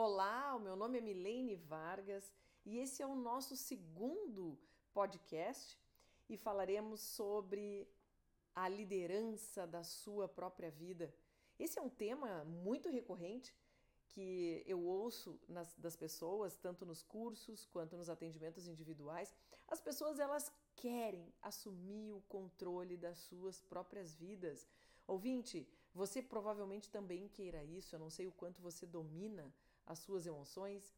Olá, o meu nome é Milene Vargas e esse é o nosso segundo podcast e falaremos sobre a liderança da sua própria vida. Esse é um tema muito recorrente que eu ouço nas, das pessoas, tanto nos cursos quanto nos atendimentos individuais. As pessoas elas querem assumir o controle das suas próprias vidas. Ouvinte, você provavelmente também queira isso. Eu não sei o quanto você domina as suas emoções,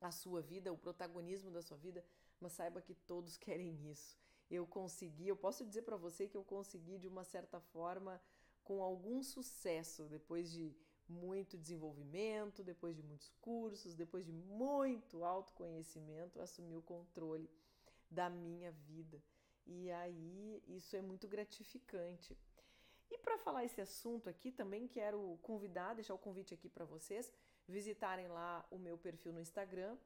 a sua vida, o protagonismo da sua vida, mas saiba que todos querem isso. Eu consegui, eu posso dizer para você que eu consegui de uma certa forma com algum sucesso depois de muito desenvolvimento, depois de muitos cursos, depois de muito autoconhecimento, assumir o controle da minha vida. E aí isso é muito gratificante. E para falar esse assunto aqui, também quero convidar, deixar o convite aqui para vocês visitarem lá o meu perfil no Instagram,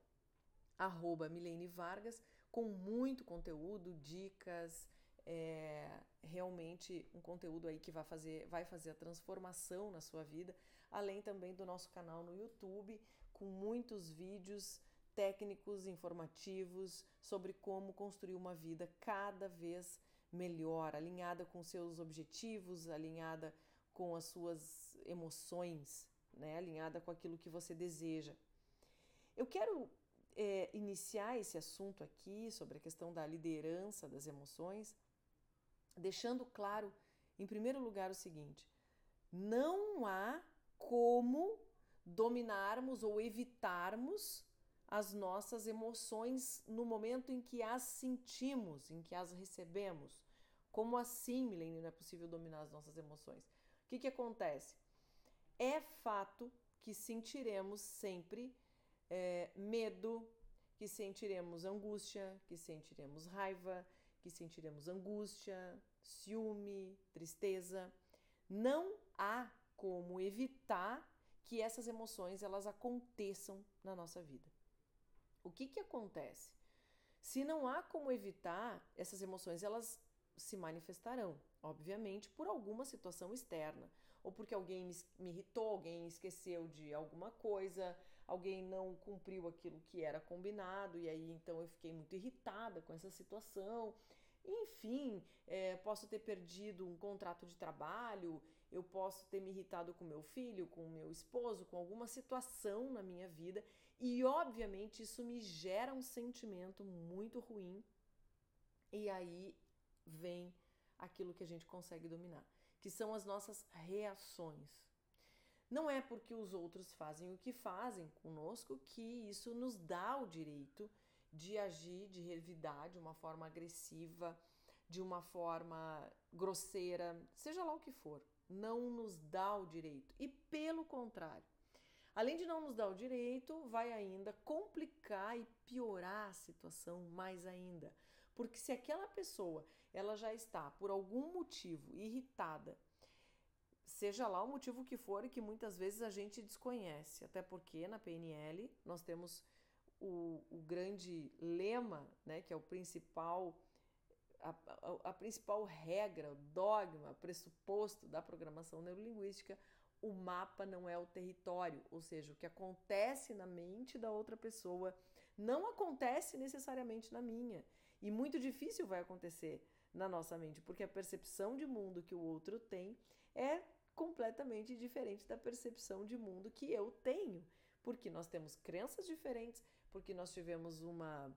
arroba Milene Vargas, com muito conteúdo, dicas, é, realmente um conteúdo aí que vai fazer, vai fazer a transformação na sua vida, além também do nosso canal no YouTube, com muitos vídeos técnicos, informativos sobre como construir uma vida cada vez melhor, alinhada com seus objetivos, alinhada com as suas emoções, né? alinhada com aquilo que você deseja. Eu quero é, iniciar esse assunto aqui sobre a questão da liderança das emoções, deixando claro, em primeiro lugar, o seguinte: não há como dominarmos ou evitarmos as nossas emoções no momento em que as sentimos, em que as recebemos. Como assim, Milene, não é possível dominar as nossas emoções? O que, que acontece? É fato que sentiremos sempre é, medo, que sentiremos angústia, que sentiremos raiva, que sentiremos angústia, ciúme, tristeza. Não há como evitar que essas emoções elas aconteçam na nossa vida. O que que acontece? Se não há como evitar essas emoções, elas se manifestarão, obviamente, por alguma situação externa, ou porque alguém me, irritou, alguém esqueceu de alguma coisa, alguém não cumpriu aquilo que era combinado, e aí então eu fiquei muito irritada com essa situação. Enfim, é, posso ter perdido um contrato de trabalho, eu posso ter me irritado com meu filho, com meu esposo, com alguma situação na minha vida, e obviamente isso me gera um sentimento muito ruim. E aí vem aquilo que a gente consegue dominar, que são as nossas reações. Não é porque os outros fazem o que fazem conosco que isso nos dá o direito de agir, de revidar de uma forma agressiva, de uma forma grosseira, seja lá o que for. Não nos dá o direito. E pelo contrário, além de não nos dar o direito, vai ainda complicar e piorar a situação mais ainda. Porque se aquela pessoa ela já está por algum motivo irritada, seja lá o motivo que for e que muitas vezes a gente desconhece, até porque na PNL nós temos o, o grande lema, né, que é o principal a, a, a, principal regra, o dogma, pressuposto da programação neurolinguística, o mapa não é o território, ou seja, o que acontece na mente da outra pessoa não acontece necessariamente na minha. E muito difícil vai acontecer na nossa mente, porque a percepção de mundo que o outro tem é completamente diferente da percepção de mundo que eu tenho, porque nós temos crenças diferentes, porque nós tivemos uma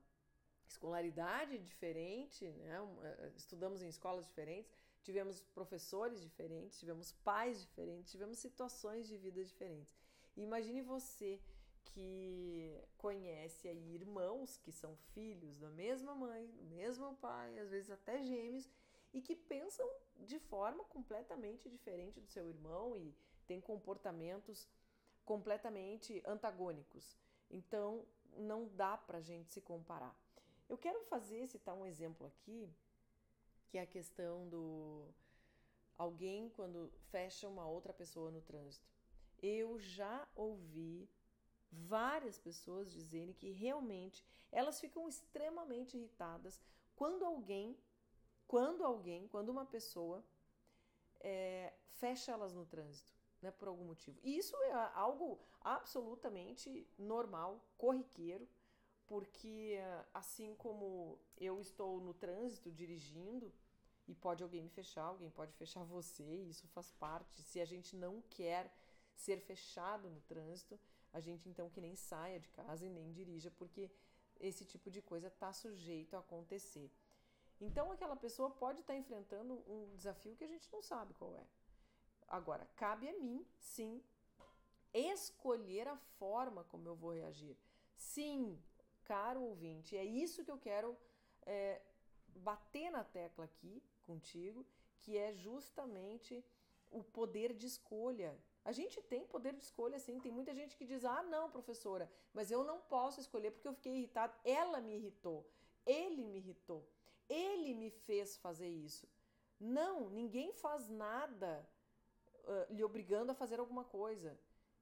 escolaridade diferente, né? Eh, estudamos em escolas diferentes, tivemos professores diferentes, tivemos pais diferentes, tivemos situações de vida diferentes. Imagine você que conhece aí irmãos que são filhos da mesma mãe, do mesmo pai, às vezes até gêmeos, e que pensam de forma completamente diferente do seu irmão e têm comportamentos completamente antagônicos. Então, não dá para a gente se comparar. Eu quero fazer, citar um exemplo aqui, que é a questão do alguém quando fecha uma outra pessoa no trânsito. Eu já ouvi várias pessoas dizerem que realmente elas ficam extremamente irritadas quando alguém, quando alguém, quando uma pessoa é, fecha elas no trânsito. né, por algum motivo. E isso é algo absolutamente normal, corriqueiro, porque assim como eu estou no trânsito dirigindo e pode alguém me fechar, alguém pode fechar você, isso faz parte. Se a gente não quer ser fechado no trânsito, a gente então que nem saia de casa e nem dirija, porque esse tipo de coisa está sujeito a acontecer. Então aquela pessoa pode estar tá enfrentando um desafio que a gente não sabe qual é. Agora, cabe a mim, sim, escolher a forma como eu vou reagir. Sim, caro ouvinte, é isso que eu quero é, bater na tecla aqui contigo, que é justamente o poder de escolha. A gente tem poder de escolha, sim. Tem muita gente que diz: ah, não, professora, mas eu não posso escolher porque eu fiquei irritado. Ela me irritou, ele me irritou, ele me fez fazer isso. Não, ninguém faz nada uh, lhe obrigando a fazer alguma coisa.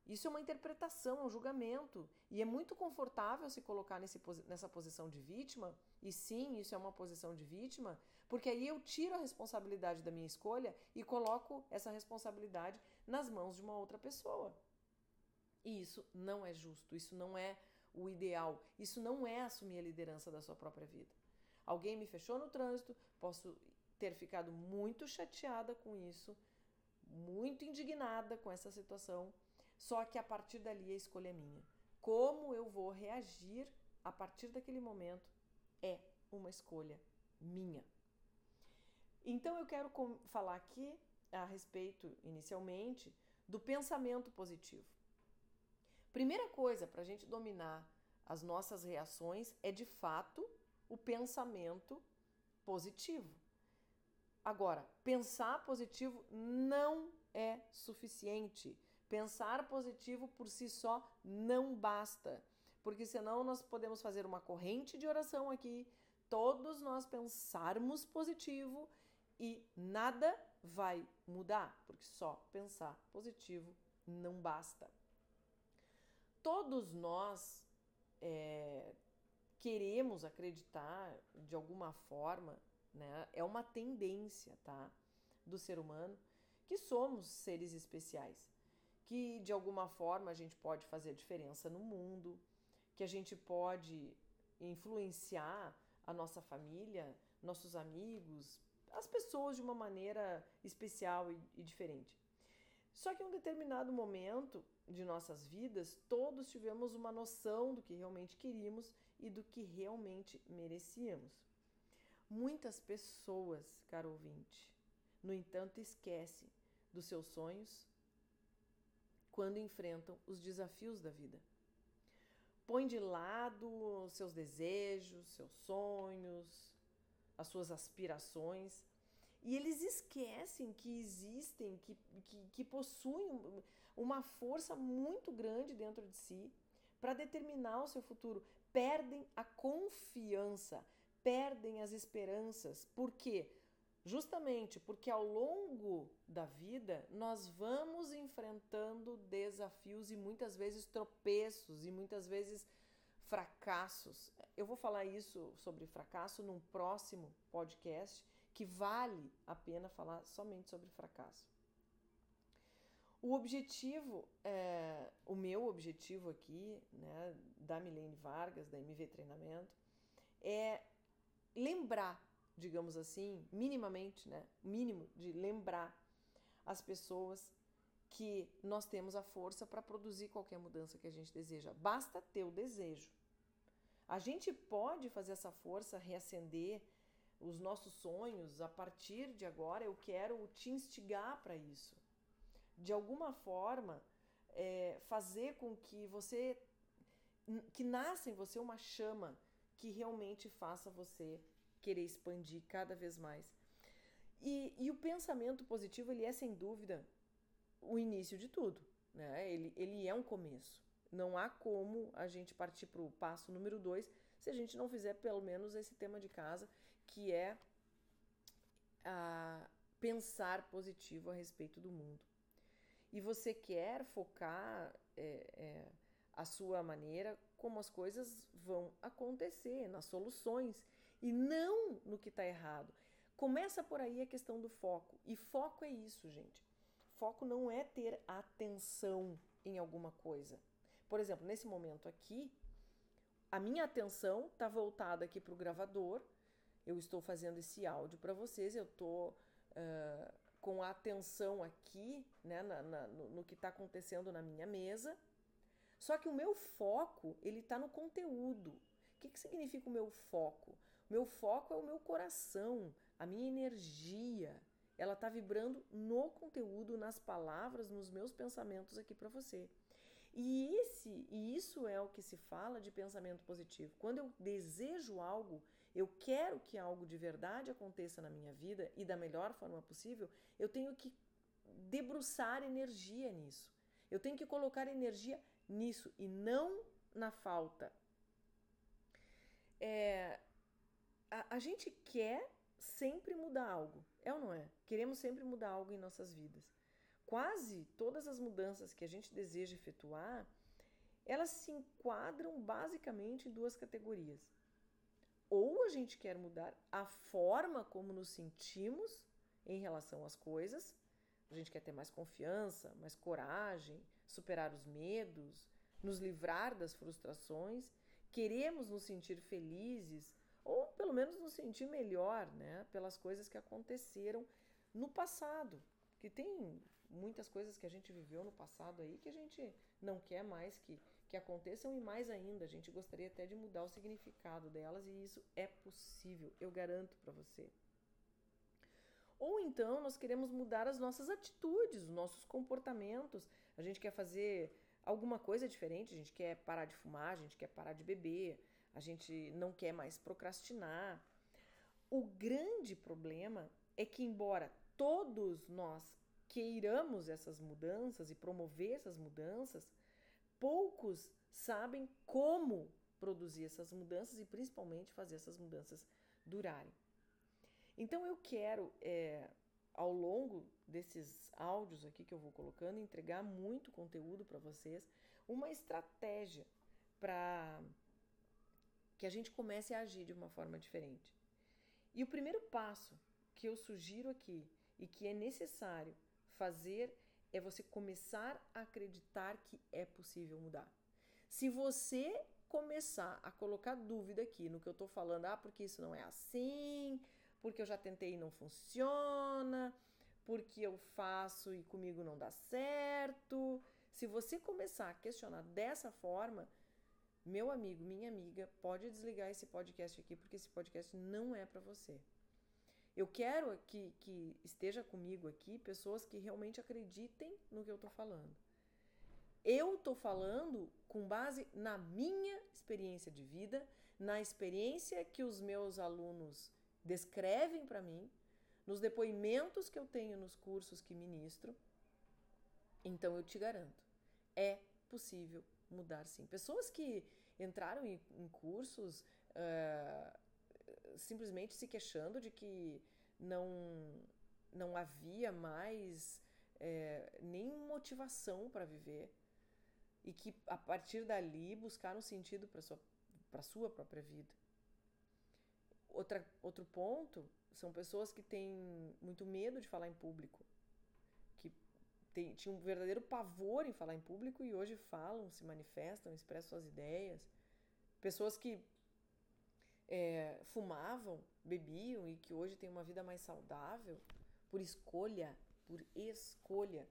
Isso é uma interpretação, é um julgamento. E é muito confortável se colocar nesse, nessa posição de vítima, e sim, isso é uma posição de vítima, porque aí eu tiro a responsabilidade da minha escolha e coloco essa responsabilidade nas mãos de uma outra pessoa. E isso não é justo, isso não é o ideal, isso não é assumir a liderança da sua própria vida. Alguém me fechou no trânsito, posso ter ficado muito chateada com isso, muito indignada com essa situação, só que a partir dali a escolha é minha. Como eu vou reagir a partir daquele momento é uma escolha minha. Então eu quero falar aqui a respeito, inicialmente, do pensamento positivo. Primeira coisa para a gente dominar as nossas reações é de fato o pensamento positivo. Agora, pensar positivo não é suficiente. Pensar positivo por si só não basta, porque senão nós podemos fazer uma corrente de oração aqui, todos nós pensarmos positivo e nada vai mudar, porque só pensar positivo não basta. Todos nós é, queremos acreditar de alguma forma, né? É uma tendência, tá? Do ser humano que somos seres especiais, que de alguma forma a gente pode fazer diferença no mundo, que a gente pode influenciar a nossa família, nossos amigos, as pessoas de uma maneira especial e, e diferente. Só que em um determinado momento de nossas vidas, todos tivemos uma noção do que realmente queríamos e do que realmente merecíamos. Muitas pessoas, caro ouvinte, no entanto, esquecem dos seus sonhos quando enfrentam os desafios da vida. Põe de lado seus desejos, seus sonhos, as suas aspirações. E eles esquecem que existem, que, que, que possuem uma força muito grande dentro de si para determinar o seu futuro. Perdem a confiança, perdem as esperanças. Por quê? Justamente porque ao longo da vida nós vamos enfrentando desafios e muitas vezes tropeços e muitas vezes fracassos. Eu vou falar isso sobre fracasso num próximo podcast que vale a pena falar somente sobre fracasso. O objetivo, é, o meu objetivo aqui, né, da Milene Vargas, da MV Treinamento, é lembrar, digamos assim, minimamente, né, mínimo de lembrar as pessoas que nós temos a força para produzir qualquer mudança que a gente deseja. Basta ter o desejo. A gente pode fazer essa força reacender os nossos sonhos a partir de agora. Eu quero te instigar para isso. De alguma forma, é, fazer com que você. que nasça em você uma chama que realmente faça você querer expandir cada vez mais. E, e o pensamento positivo, ele é sem dúvida o início de tudo. Né? Ele, ele é um começo. Não há como a gente partir para o passo número dois se a gente não fizer pelo menos esse tema de casa, que é a pensar positivo a respeito do mundo. E você quer focar é, é, a sua maneira como as coisas vão acontecer, nas soluções, e não no que está errado. Começa por aí a questão do foco. E foco é isso, gente. Foco não é ter atenção em alguma coisa. Por exemplo, nesse momento aqui, a minha atenção está voltada aqui para o gravador. Eu estou fazendo esse áudio para vocês, eu estou uh, com a atenção aqui né, na, na, no, no que está acontecendo na minha mesa. Só que o meu foco ele está no conteúdo. O que, que significa o meu foco? Meu foco é o meu coração, a minha energia. Ela está vibrando no conteúdo, nas palavras, nos meus pensamentos aqui para você. E, esse, e isso é o que se fala de pensamento positivo. Quando eu desejo algo, eu quero que algo de verdade aconteça na minha vida e da melhor forma possível, eu tenho que debruçar energia nisso. Eu tenho que colocar energia nisso e não na falta. É, a, a gente quer sempre mudar algo, é ou não é? Queremos sempre mudar algo em nossas vidas quase todas as mudanças que a gente deseja efetuar, elas se enquadram basicamente em duas categorias. Ou a gente quer mudar a forma como nos sentimos em relação às coisas, a gente quer ter mais confiança, mais coragem, superar os medos, nos livrar das frustrações, queremos nos sentir felizes ou pelo menos nos sentir melhor, né, pelas coisas que aconteceram no passado, que tem muitas coisas que a gente viveu no passado aí que a gente não quer mais que, que aconteçam e mais ainda, a gente gostaria até de mudar o significado delas e isso é possível, eu garanto para você. Ou então nós queremos mudar as nossas atitudes, os nossos comportamentos, a gente quer fazer alguma coisa diferente, a gente quer parar de fumar, a gente quer parar de beber, a gente não quer mais procrastinar. O grande problema é que, embora todos nós queiramos essas mudanças e promover essas mudanças, poucos sabem como produzir essas mudanças e principalmente fazer essas mudanças durarem. Então eu quero, é, ao longo desses áudios aqui que eu vou colocando, entregar muito conteúdo para vocês, uma estratégia para que a gente comece a agir de uma forma diferente. E o primeiro passo que eu sugiro aqui e que é necessário fazer é você começar a acreditar que é possível mudar. Se você começar a colocar dúvida aqui no que eu estou falando, ah, porque isso não é assim, porque eu já tentei e não funciona, porque eu faço e comigo não dá certo. Se você começar a questionar dessa forma, meu amigo, minha amiga, pode desligar esse podcast aqui, porque esse podcast não é para você. Eu quero que, que esteja comigo aqui pessoas que realmente acreditem no que eu estou falando. Eu estou falando com base na minha experiência de vida, na experiência que os meus alunos descrevem para mim, nos depoimentos que eu tenho nos cursos que ministro. Então eu te garanto, é possível mudar sim. Pessoas que entraram em, em cursos uh, simplesmente se queixando de que não, não havia mais é, nem motivação para viver e que a partir dali buscaram sentido para sua para sua própria vida. Outra, outro ponto são pessoas que têm muito medo de falar em público, tem, tinham um verdadeiro pavor em falar em público e hoje falam, se manifestam, expressam suas ideias. Pessoas que é, fumavam, bebiam e que hoje têm uma vida mais saudável por escolha, por escolha.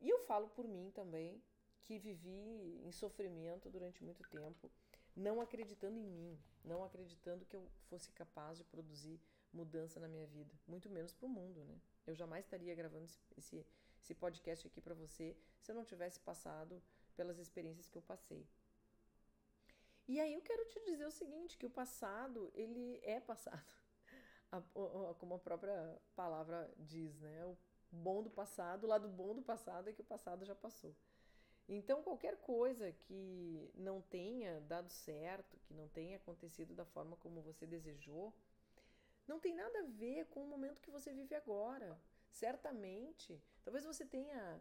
E eu falo por mim também, que vivi em sofrimento durante muito tempo, não acreditando em mim, não acreditando que eu fosse capaz de produzir mudança na minha vida, muito menos para o mundo, né? Eu jamais estaria gravando esse, esse podcast aqui para você se eu não tivesse passado pelas experiências que eu passei. E aí eu quero te dizer o seguinte, que o passado, ele é passado. A, a, como a própria palavra diz, né? O bom do passado, o lado bom do passado é que o passado já passou. Então, qualquer coisa que não tenha dado certo, que não tenha acontecido da forma como você desejou, não tem nada a ver com o momento que você vive agora. Certamente, talvez você tenha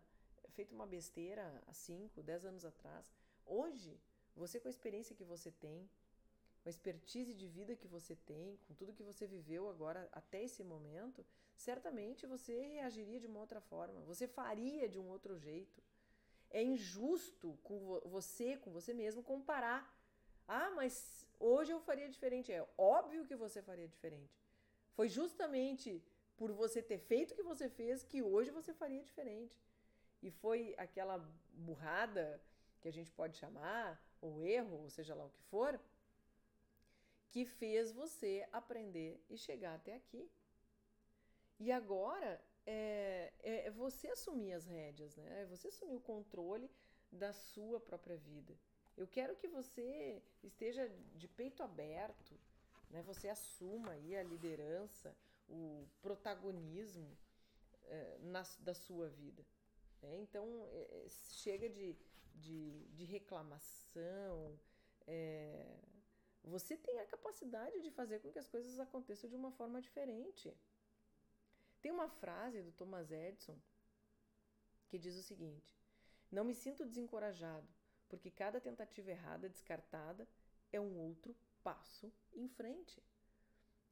feito uma besteira há 5, 10 anos atrás. Hoje, você, com a experiência que você tem, com a expertise de vida que você tem, com tudo que você viveu agora até esse momento, certamente você reagiria de uma outra forma, você faria de um outro jeito. É injusto com você, com você mesmo, comparar. Ah, mas hoje eu faria diferente. É óbvio que você faria diferente. Foi justamente por você ter feito o que você fez que hoje você faria diferente. E foi aquela burrada que a gente pode chamar, ou erro, ou seja lá o que for, que fez você aprender e chegar até aqui. E agora é, é, é você assumir as rédeas, né? É você assumir o controle da sua própria vida. Eu quero que você esteja de peito aberto, né? Você assuma aí a liderança, o protagonismo é, na, da sua vida. Né? Então, é, é, chega de, de, de reclamação. Você tem a capacidade de fazer com que as coisas aconteçam de uma forma diferente. Tem uma frase do Thomas Edison que diz o seguinte: Não me sinto desencorajado, porque cada tentativa errada descartada é um outro passo em frente.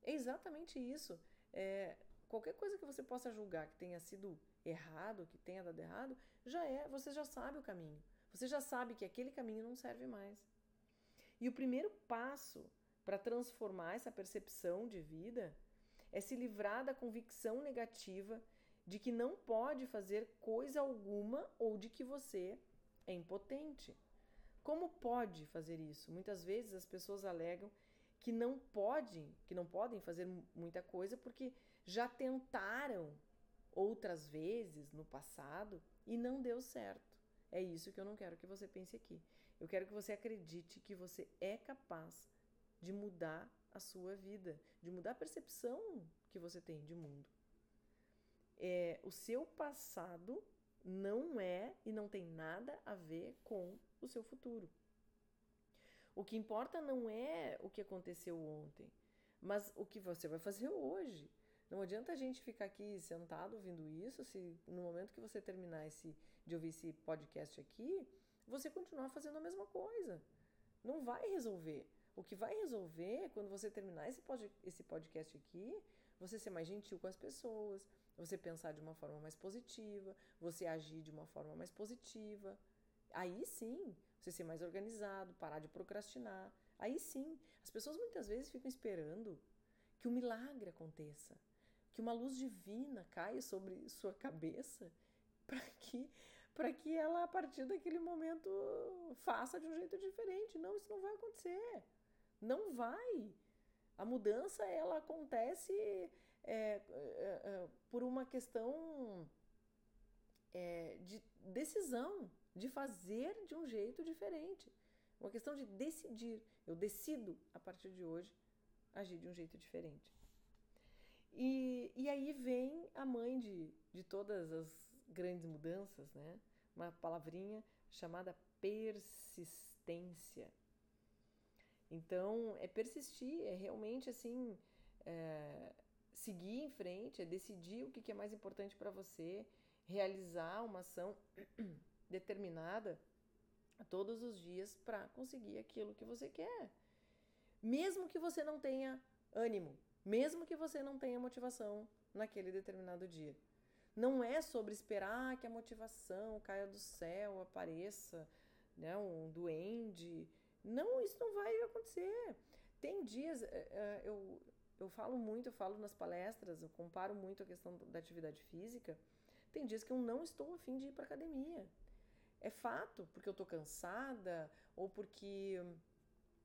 É exatamente isso. É, qualquer coisa que você possa julgar que tenha sido errado, que tenha dado errado, já é, você já sabe o caminho. Você já sabe que aquele caminho não serve mais. E o primeiro passo para transformar essa percepção de vida é se livrar da convicção negativa de que não pode fazer coisa alguma ou de que você é impotente. Como pode fazer isso? Muitas vezes as pessoas alegam que não podem, que não podem fazer muita coisa porque já tentaram outras vezes no passado e não deu certo. É isso que eu não quero que você pense aqui. Eu quero que você acredite que você é capaz de mudar a sua vida, de mudar a percepção que você tem de mundo. É, o seu passado não é e não tem nada a ver com o seu futuro. O que importa não é o que aconteceu ontem, mas o que você vai fazer hoje. Não adianta a gente ficar aqui sentado ouvindo isso, se no momento que você terminar esse, de ouvir esse podcast aqui, você continuar fazendo a mesma coisa. Não vai resolver. O que vai resolver, quando você terminar esse, pod, esse podcast aqui, você ser mais gentil com as pessoas, você pensar de uma forma mais positiva, você agir de uma forma mais positiva. Aí sim, você ser mais organizado, parar de procrastinar. Aí sim, as pessoas muitas vezes ficam esperando que um milagre aconteça, que uma luz divina caia sobre sua cabeça para que para que ela a partir daquele momento faça de um jeito diferente. Não, isso não vai acontecer. Não vai. A mudança ela acontece é, é, é, por uma questão é, de decisão de fazer de um jeito diferente. Uma questão de decidir. Eu decido, a partir de hoje, agir de um jeito diferente. E, e aí vem a mãe de, de todas as grandes mudanças, né? Uma palavrinha chamada persistência. Então, é persistir, é realmente assim, é, seguir em frente, é decidir o que é mais importante para você, realizar uma ação determinada todos os dias para conseguir aquilo que você quer. Mesmo que você não tenha ânimo, mesmo que você não tenha motivação naquele determinado dia. Não é sobre esperar que a motivação caia do céu, apareça, né, um duende. Não, isso não vai acontecer. Tem dias, eh, eh, eu, eu falo muito, eu falo nas palestras, eu comparo muito a questão da atividade física. Tem dias que eu não estou afim de ir para academia. É fato, porque eu estou cansada ou porque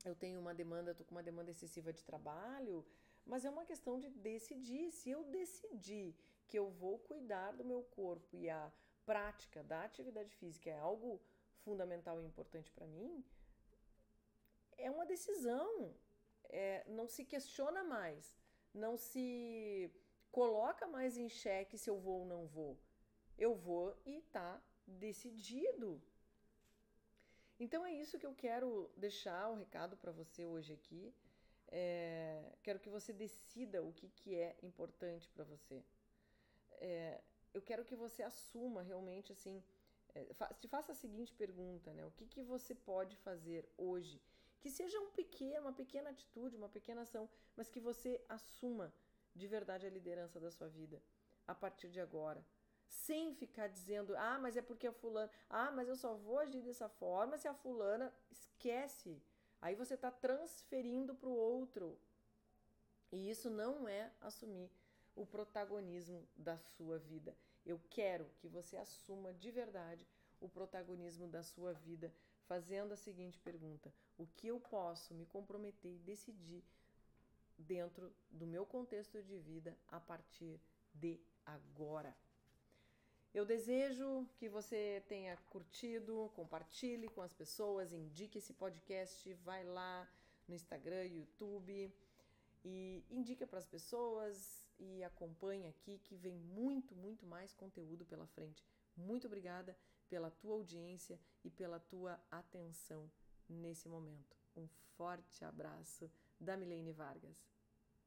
eu tenho uma demanda, estou com uma demanda excessiva de trabalho, mas é uma questão de decidir. Se eu decidir que eu vou cuidar do meu corpo e a prática da atividade física é algo fundamental e importante para mim, é uma decisão. É, não se questiona mais, não se coloca mais em xeque se eu vou ou não vou. Eu vou e tá decidido. Então é isso que eu quero deixar o recado para você hoje aqui. É, quero que você decida o que, que é importante para você. É, eu quero que você assuma realmente assim, é, fa te faça a seguinte pergunta, né? O que, que você pode fazer hoje Que seja um pequeno, uma pequena atitude, uma pequena ação, mas que você assuma de verdade a liderança da sua vida a partir de agora. Sem ficar dizendo, ah, mas é porque a fulana, ah, mas eu só vou agir dessa forma se a fulana esquece. Aí você está transferindo para o outro. E isso não é assumir o protagonismo da sua vida. Eu quero que você assuma de verdade o protagonismo da sua vida, fazendo a seguinte pergunta: o que eu posso me comprometer e decidir dentro do meu contexto de vida a partir de agora? Eu desejo que você tenha curtido, compartilhe com as pessoas, indique esse podcast, vai lá no Instagram, YouTube e indica para as pessoas e acompanhe aqui que vem muito, muito mais conteúdo pela frente. Muito obrigada pela tua audiência e pela tua atenção nesse momento. Um forte abraço da Milene Vargas.